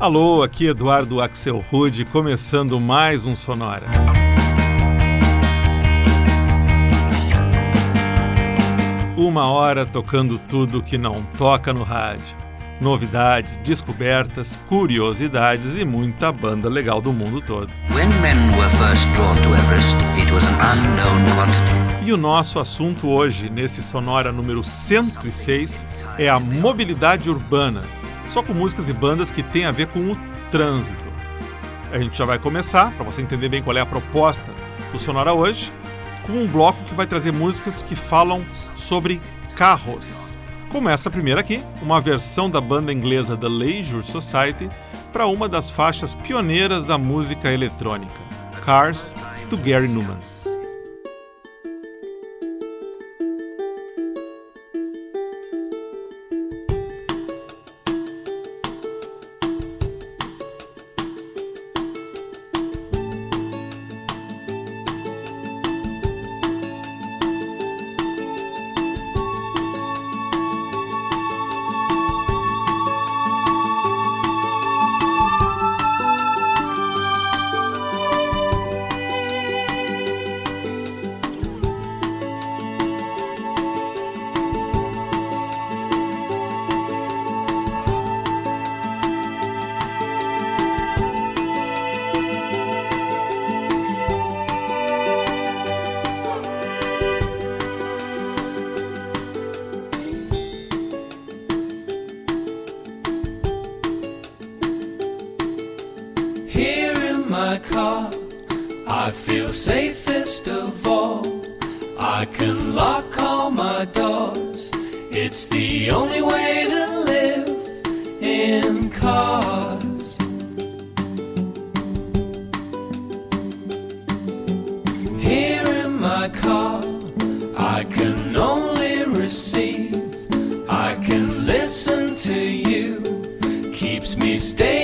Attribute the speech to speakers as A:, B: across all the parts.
A: Alô, aqui Eduardo Axel Rude, começando mais um Sonora. Uma hora tocando tudo que não toca no rádio. Novidades, descobertas, curiosidades e muita banda legal do mundo todo. E o nosso assunto hoje, nesse Sonora número 106, é a mobilidade urbana só com músicas e bandas que têm a ver com o trânsito. A gente já vai começar, para você entender bem qual é a proposta do Sonora hoje, com um bloco que vai trazer músicas que falam sobre carros. Começa primeira aqui, uma versão da banda inglesa The Leisure Society para uma das faixas pioneiras da música eletrônica, Cars, do Gary Newman.
B: car. I feel safest of all. I can lock all my doors. It's the only way to live in cars. Here in my car, I can only receive. I can listen to you. Keeps me staying.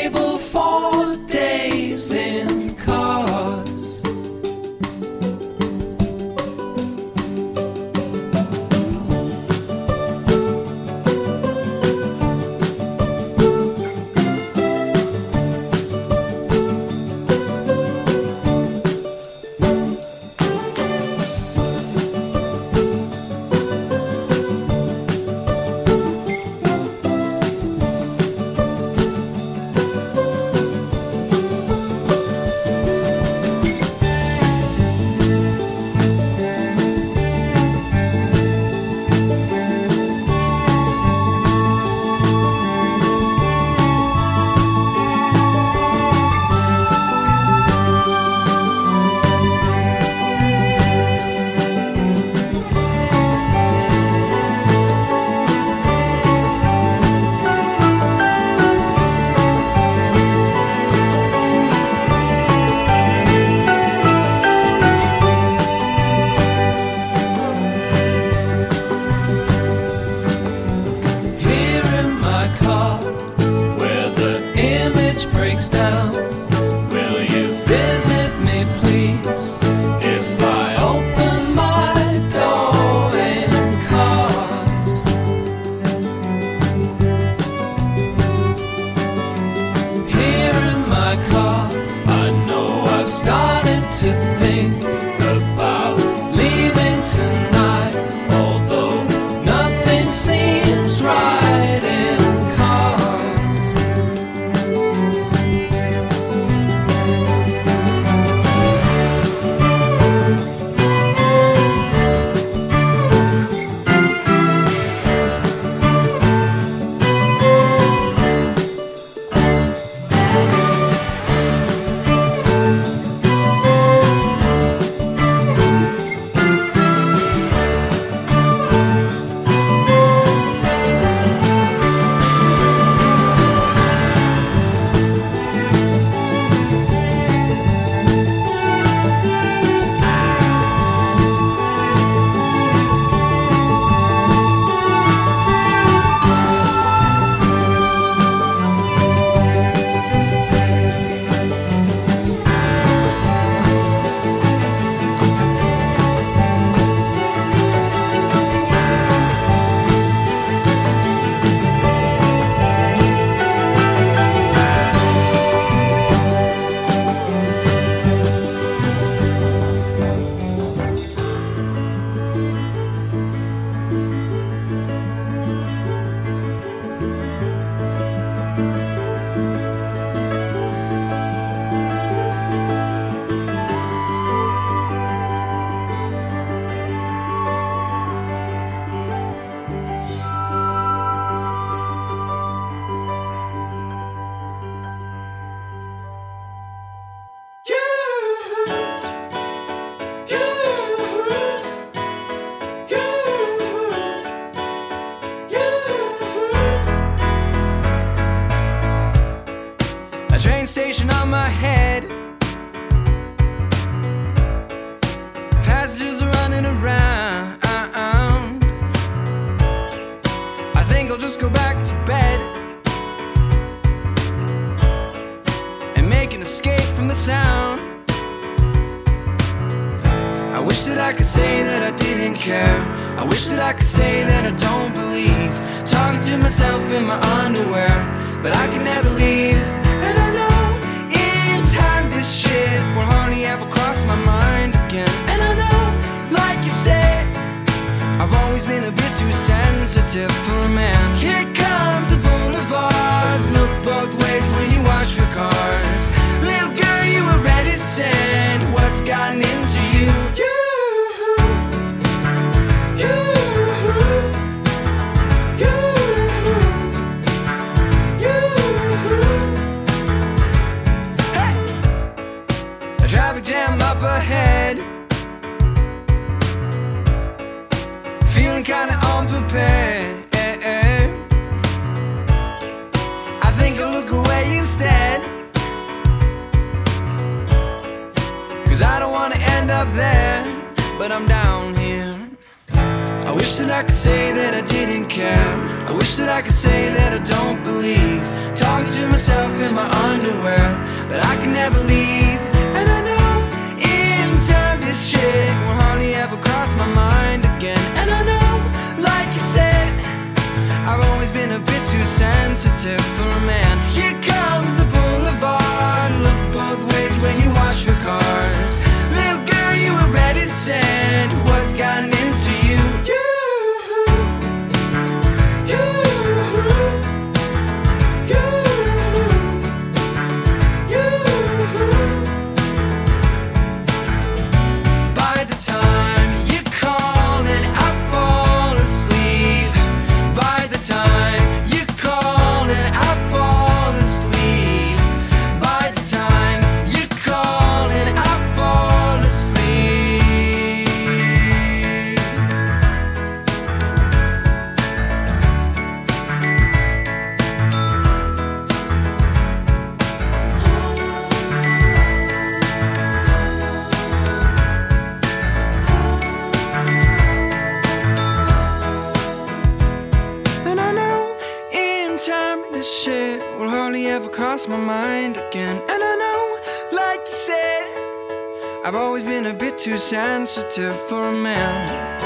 B: Cross my mind again. And I know, like you said, I've always been a bit too sensitive for a man.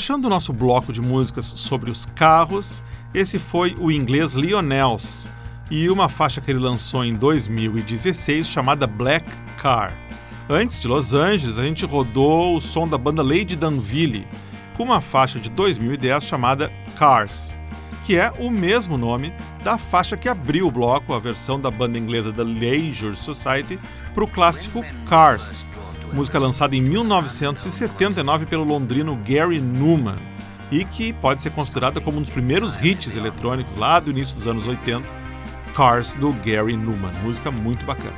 A: Fechando o nosso bloco de músicas sobre os carros, esse foi o inglês Lionels e uma faixa que ele lançou em 2016 chamada Black Car. Antes de Los Angeles, a gente rodou o som da banda Lady Danville com uma faixa de 2010 chamada Cars, que é o mesmo nome da faixa que abriu o bloco, a versão da banda inglesa The Leisure Society, para o clássico Cars, música lançada em 1979 pelo londrino Gary Newman e que pode ser considerada como um dos primeiros hits eletrônicos lá do início dos anos 80, Cars do Gary Newman, música muito bacana.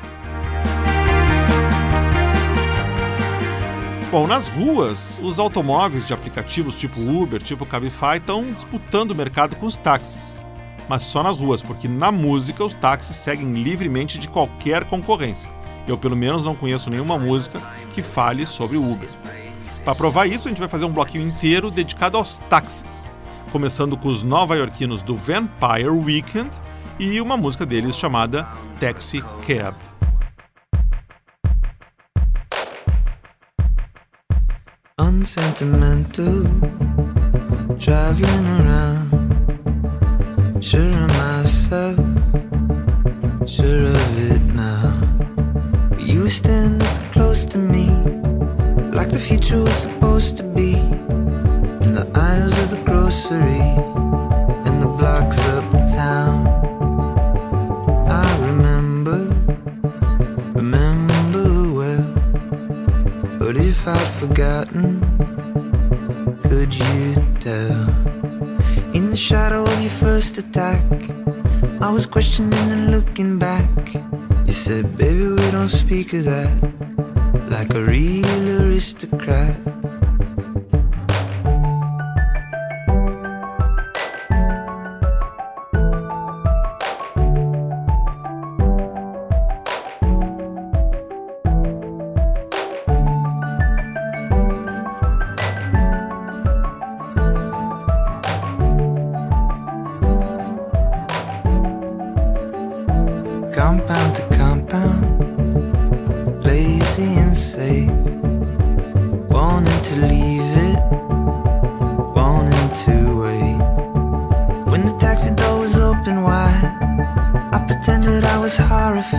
A: Bom, nas ruas, os automóveis de aplicativos tipo Uber, tipo Cabify estão disputando o mercado com os táxis. Mas só nas ruas, porque na música os táxis seguem livremente de qualquer concorrência. Eu, pelo menos, não conheço nenhuma música que fale sobre o Uber. Para provar isso, a gente vai fazer um bloquinho inteiro dedicado aos táxis, começando com os nova-iorquinos do Vampire Weekend e uma música deles chamada Taxi Cab.
C: Unsentimental, driving around, sure of myself, sure of it now. You stand so close to me, like the future was supposed to be. In the aisles of the grocery, in the blocks uptown. I remember, remember well. But if I'd forgotten, could you tell? In the shadow of your first attack, I was questioning and looking back. Said, baby, we don't speak of that like a real aristocrat.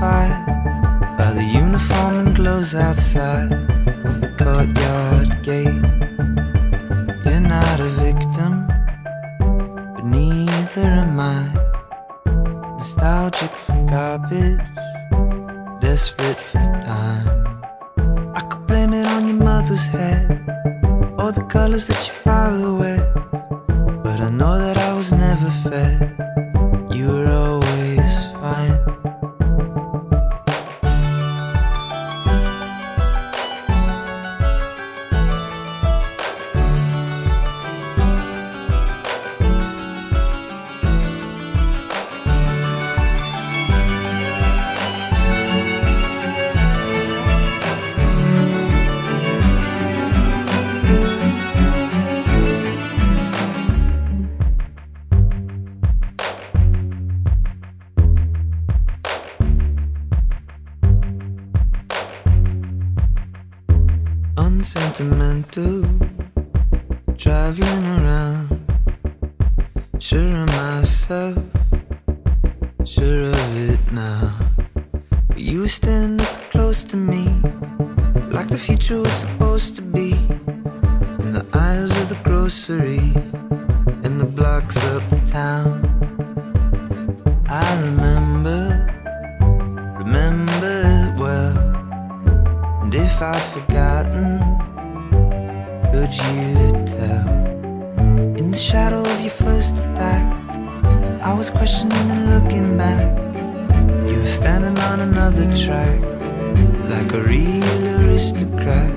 C: By the uniform and gloves outside of the courtyard gate. You're not a victim, but neither am I nostalgic for garbage, desperate for time. I could blame it on your mother's head, or the colors that your father wears. But I know that I was never fed. You were always
D: questioning and looking back. You were standing on another track, like a real aristocrat.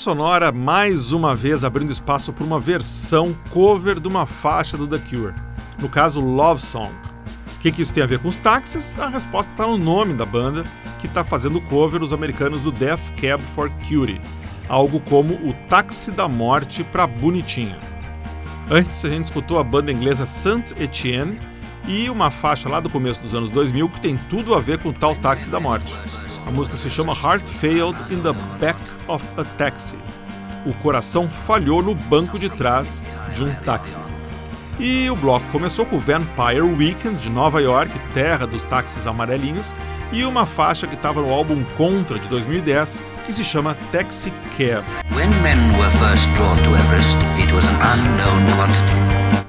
E: Sonora, mais uma vez, abrindo espaço para uma versão cover de uma faixa do The Cure, no caso Love Song. O que, que isso tem a ver com os táxis? A resposta está no nome da banda, que está fazendo cover os americanos do Death Cab for Cutie, algo como o táxi da morte para bonitinha. Antes a gente escutou a banda inglesa Saint Etienne e uma faixa lá do começo dos anos 2000 que tem tudo a ver com o tal táxi da morte. A música se chama Heart Failed in the Back of a Taxi. O coração falhou no banco de trás de um táxi. E o bloco começou com o Vampire Weekend de Nova York, terra dos táxis amarelinhos, e uma faixa que estava no álbum Contra de 2010, que se chama Taxi Cab.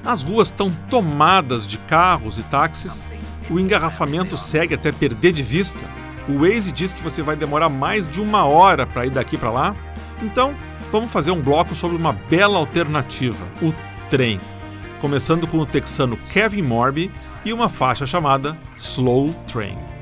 E: As ruas estão tomadas de carros e táxis, o engarrafamento segue até perder de vista o Waze diz que você vai demorar mais de uma hora para ir daqui para lá. Então, vamos fazer um bloco sobre uma bela alternativa, o trem. Começando com o texano Kevin Morby e uma faixa chamada Slow Train.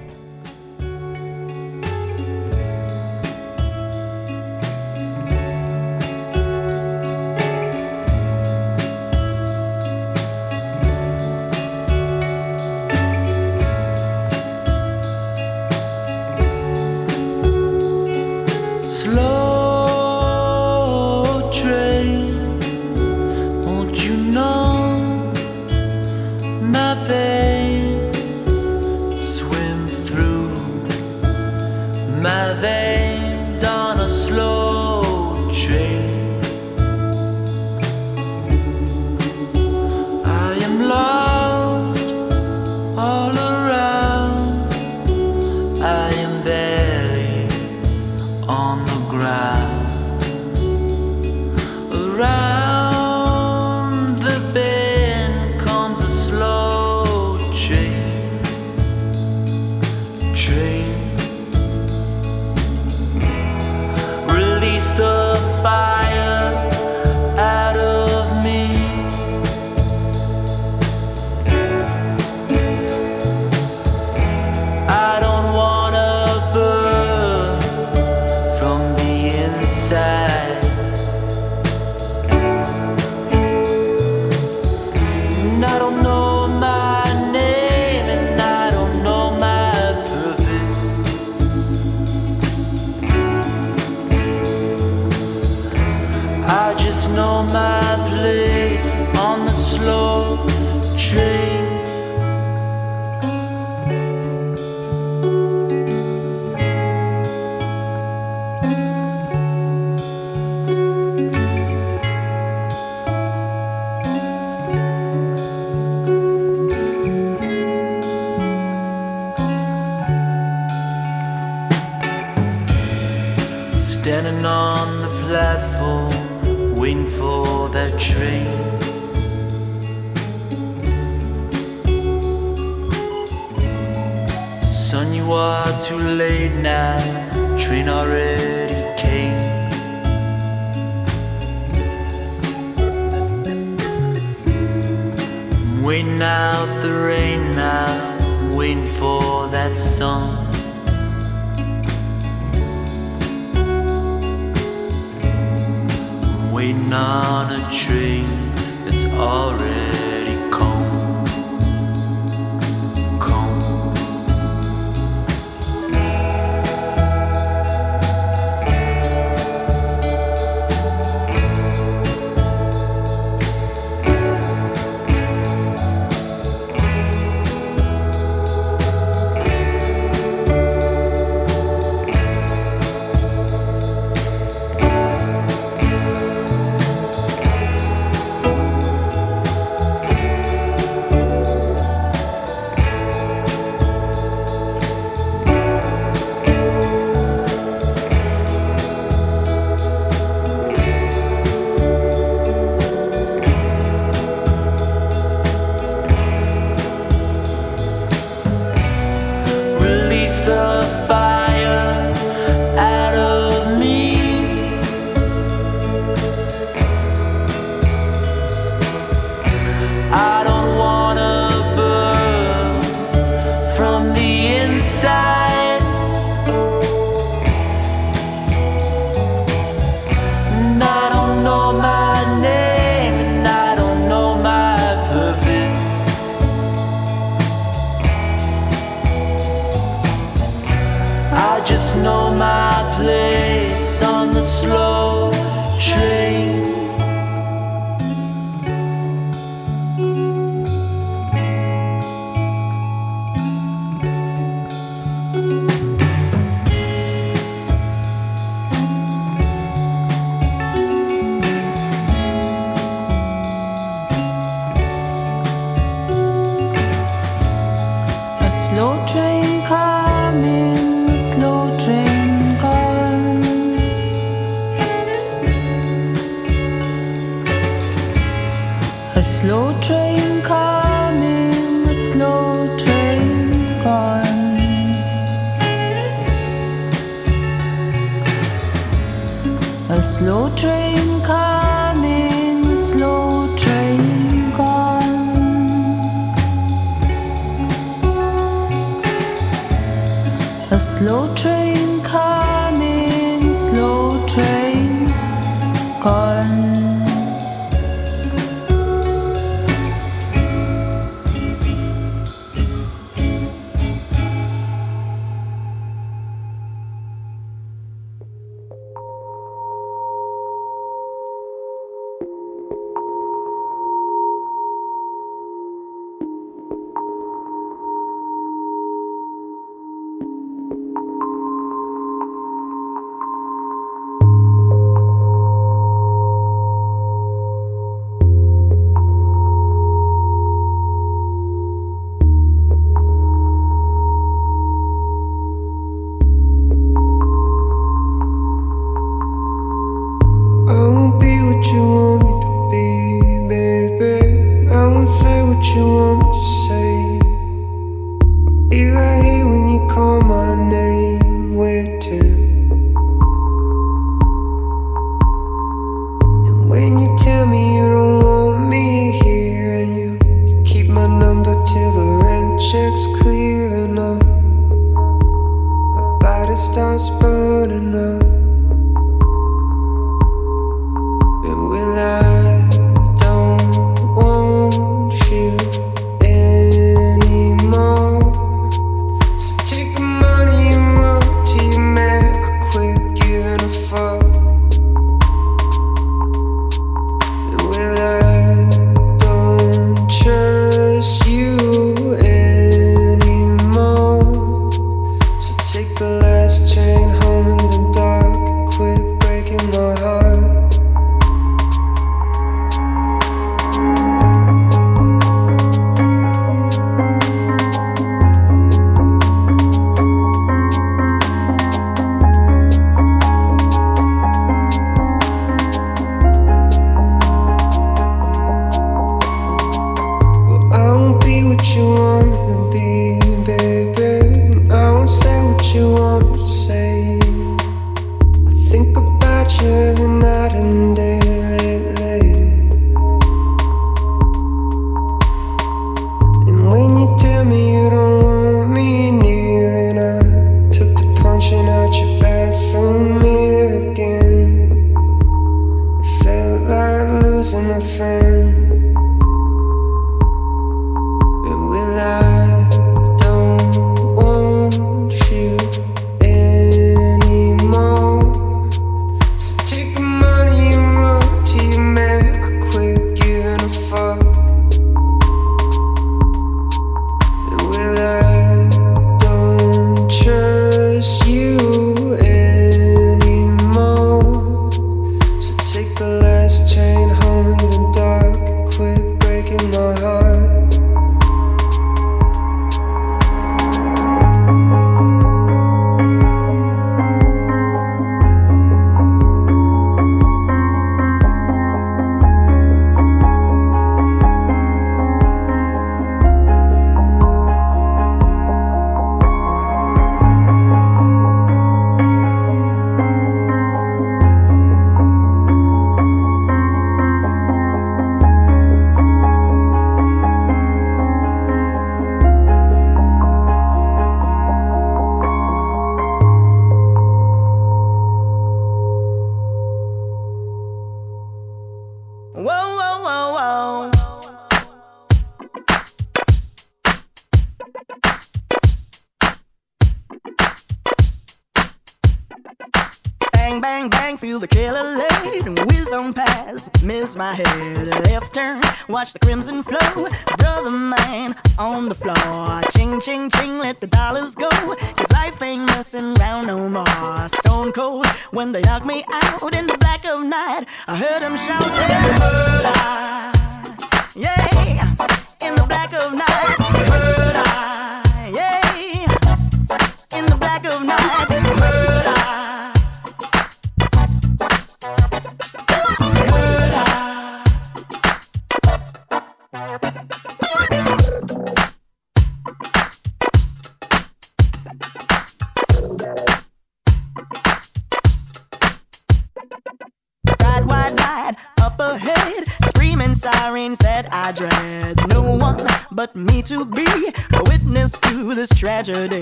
F: This tragedy.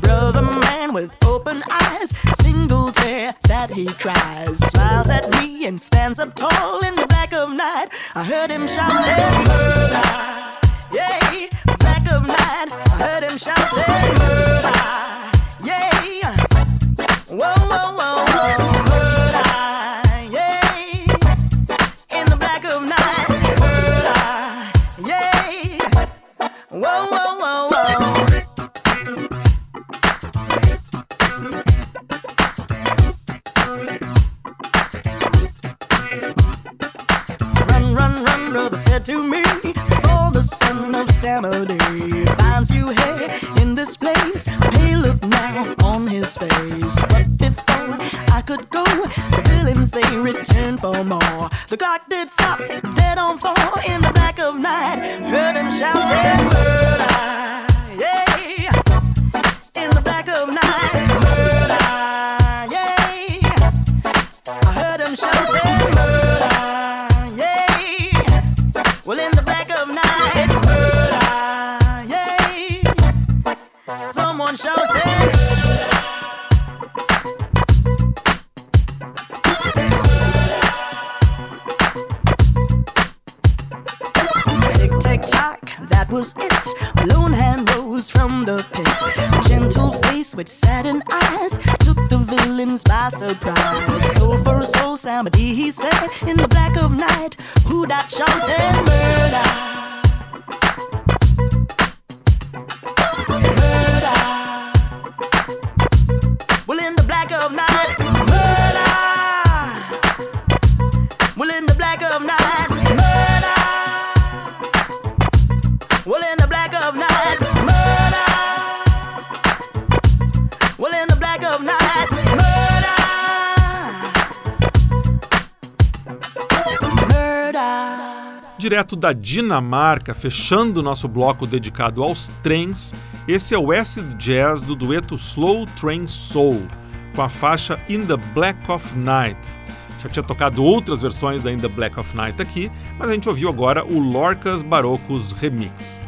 F: Brother man with open eyes, single tear that he cries. Smiles at me and stands up tall in the black of night. I heard him shouting, murder. Was it. A lone hand rose from the pit. A gentle face with saddened eyes took the villains by surprise. Soul for a soul, Samadhi, he said, in the black of night. Who that murder? Murder.
A: Direto da Dinamarca, fechando nosso bloco dedicado aos trens, esse é o acid jazz do dueto Slow Train Soul, com a faixa In the Black of Night. Já tinha tocado outras versões da In the Black of Night aqui, mas a gente ouviu agora o Lorcas Barocos Remix.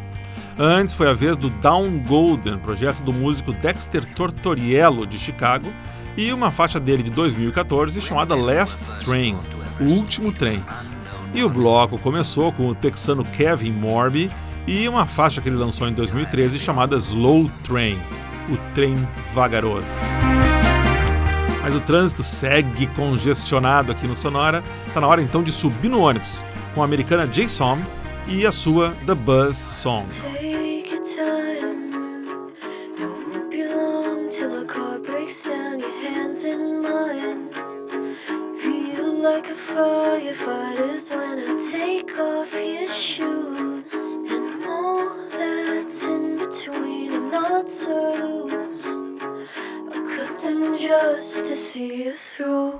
A: Antes foi a vez do Down Golden, projeto do músico Dexter Tortoriello de Chicago, e uma faixa dele de 2014 chamada Last Train, o último trem. E o bloco começou com o texano Kevin Morby e uma faixa que ele lançou em 2013 chamada Slow Train, o trem vagaroso. Mas o trânsito segue congestionado aqui no Sonora, tá na hora então de subir no ônibus com a americana Jason e a sua The Buzz Song.
G: Like a when I take off your shoes. And all that's in between the knots are loose. I cut them just to see you through.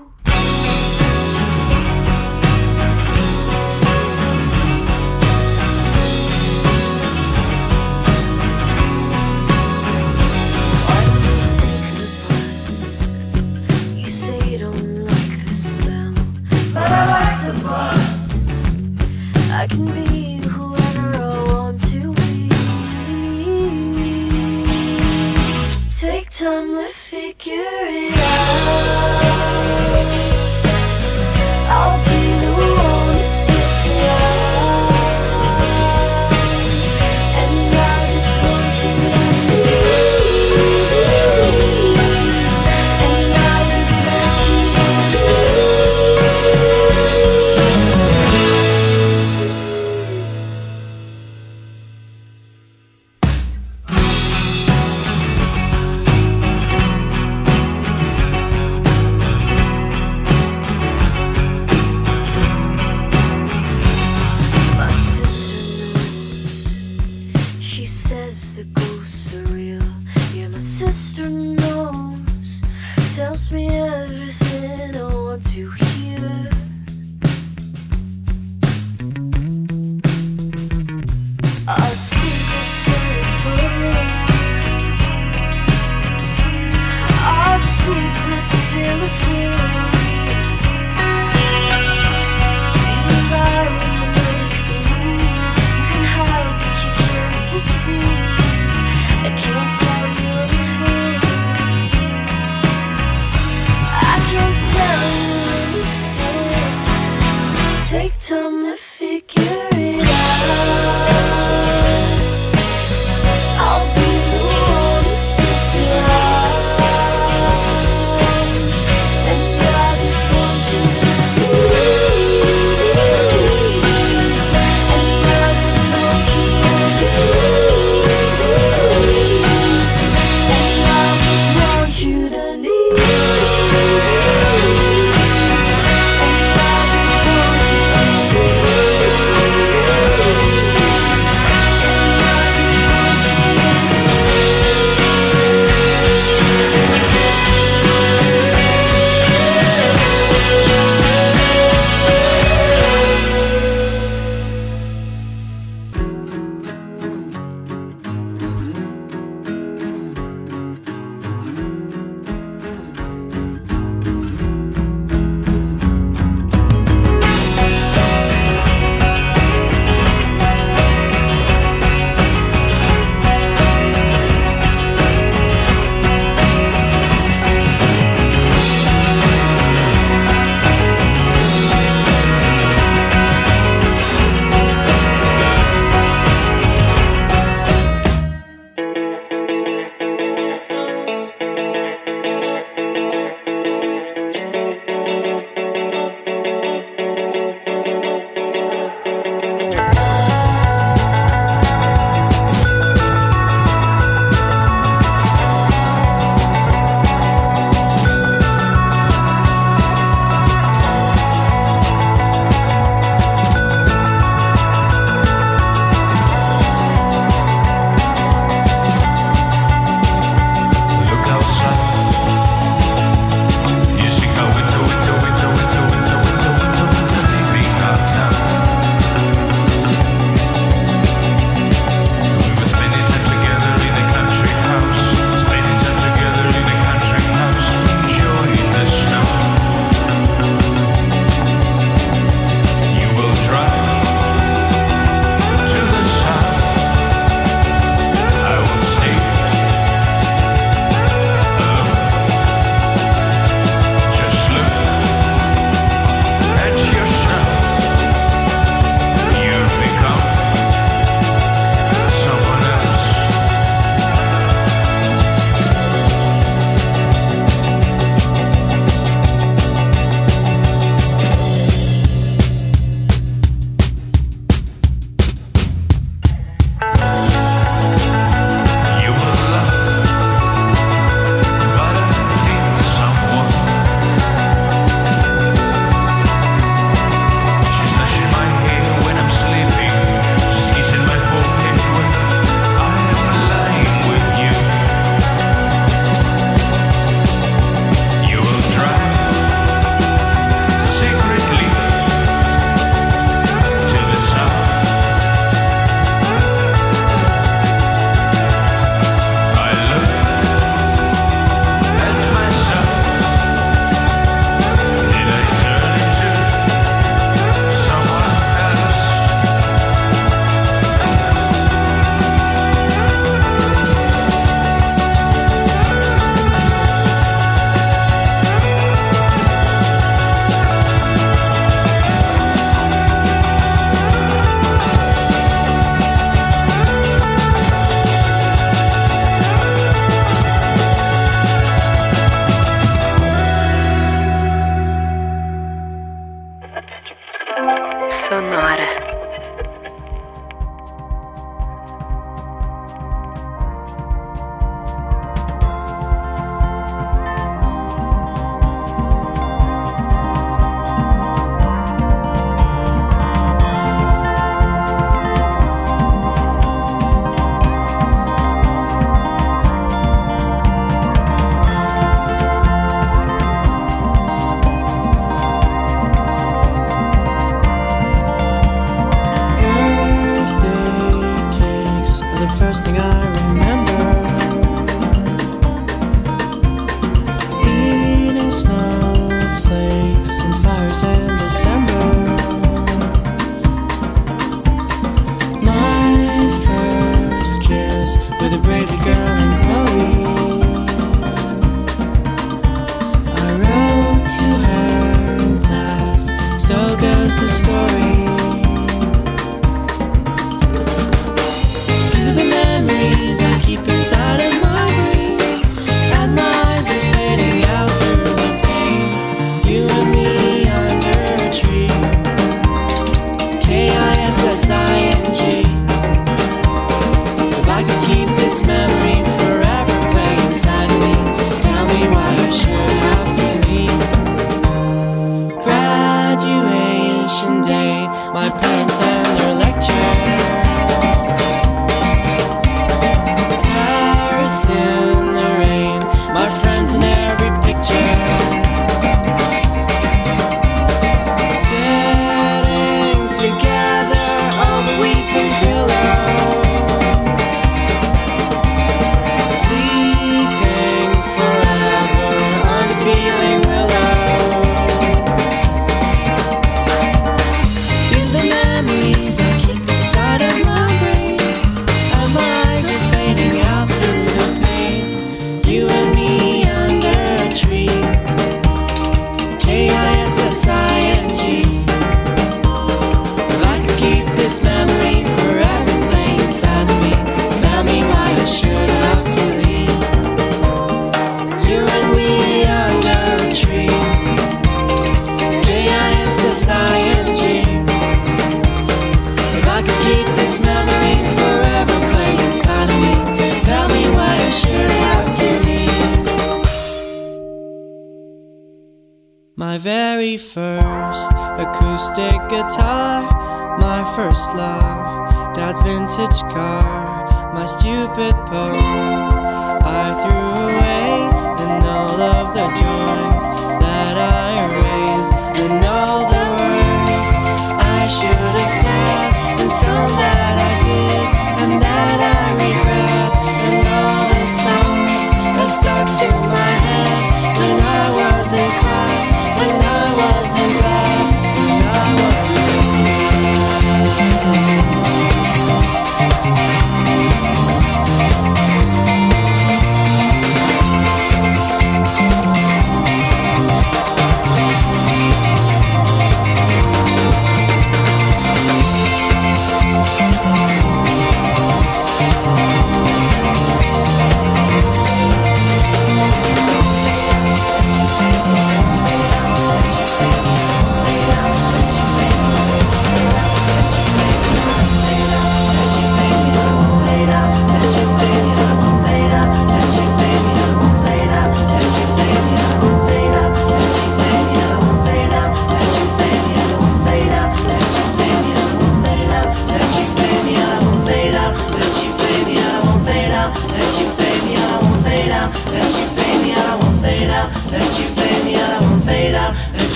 B: acoustic guitar, my first love, dad's vintage car, my stupid poems I threw away, and all of the
A: joys.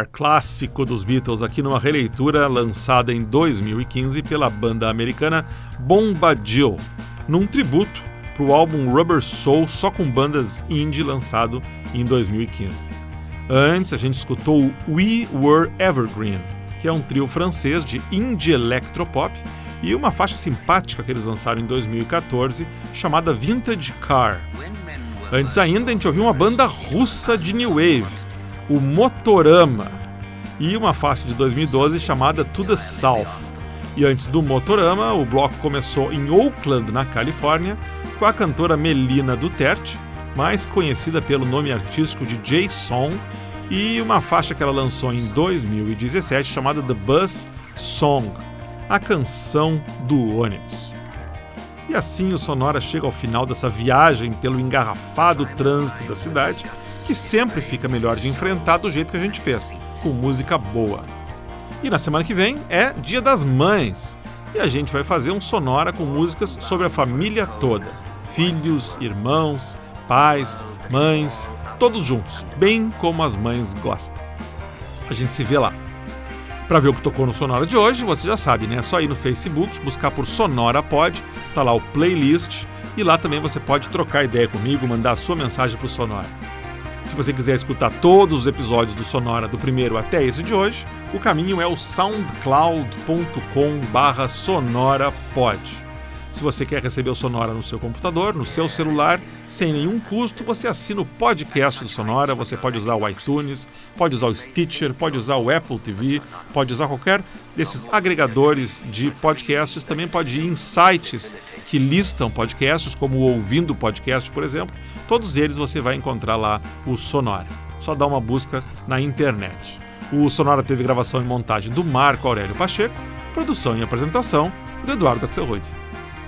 A: Car, clássico dos Beatles, aqui numa releitura lançada em 2015 pela banda americana Bombadil, num tributo para o álbum Rubber Soul só com bandas indie lançado em 2015. Antes a gente escutou We Were Evergreen, que é um trio francês de indie electropop e uma faixa simpática que eles lançaram em 2014 chamada Vintage Car. Antes ainda a gente ouviu uma banda russa de new wave, o Motorama, e uma faixa de 2012 chamada To the South. E antes do Motorama, o bloco começou em Oakland, na Califórnia, com a cantora Melina Duterte, mais conhecida pelo nome artístico de Jay Song, e uma faixa que ela lançou em 2017 chamada The Bus Song, a canção do ônibus. E assim o Sonora chega ao final dessa viagem pelo engarrafado trânsito da cidade, que sempre fica melhor de enfrentar do jeito que a gente fez, com música boa. E na semana que vem é Dia das Mães, e a gente vai fazer um Sonora com músicas sobre a família toda: filhos, irmãos, pais, mães, todos juntos, bem como as mães gostam. A gente se vê lá. Para ver o que tocou no Sonora de hoje, você já sabe, né? É só ir no Facebook, buscar por Sonora Pod, tá lá o playlist e lá também você pode trocar ideia comigo, mandar a sua mensagem pro Sonora. Se você quiser escutar todos os episódios do Sonora do primeiro até esse de hoje, o caminho é o soundcloud.com/sonorapod. Se você quer receber o Sonora no seu computador, no seu celular, sem nenhum custo, você assina o podcast do Sonora. Você pode usar o iTunes, pode usar o Stitcher, pode usar o Apple TV, pode usar qualquer desses agregadores de podcasts. Também pode ir em sites que listam podcasts, como o Ouvindo Podcast, por exemplo. Todos eles você vai encontrar lá o Sonora. Só dá uma busca na internet. O Sonora teve gravação e montagem do Marco Aurélio Pacheco, produção e apresentação do Eduardo Axelrod.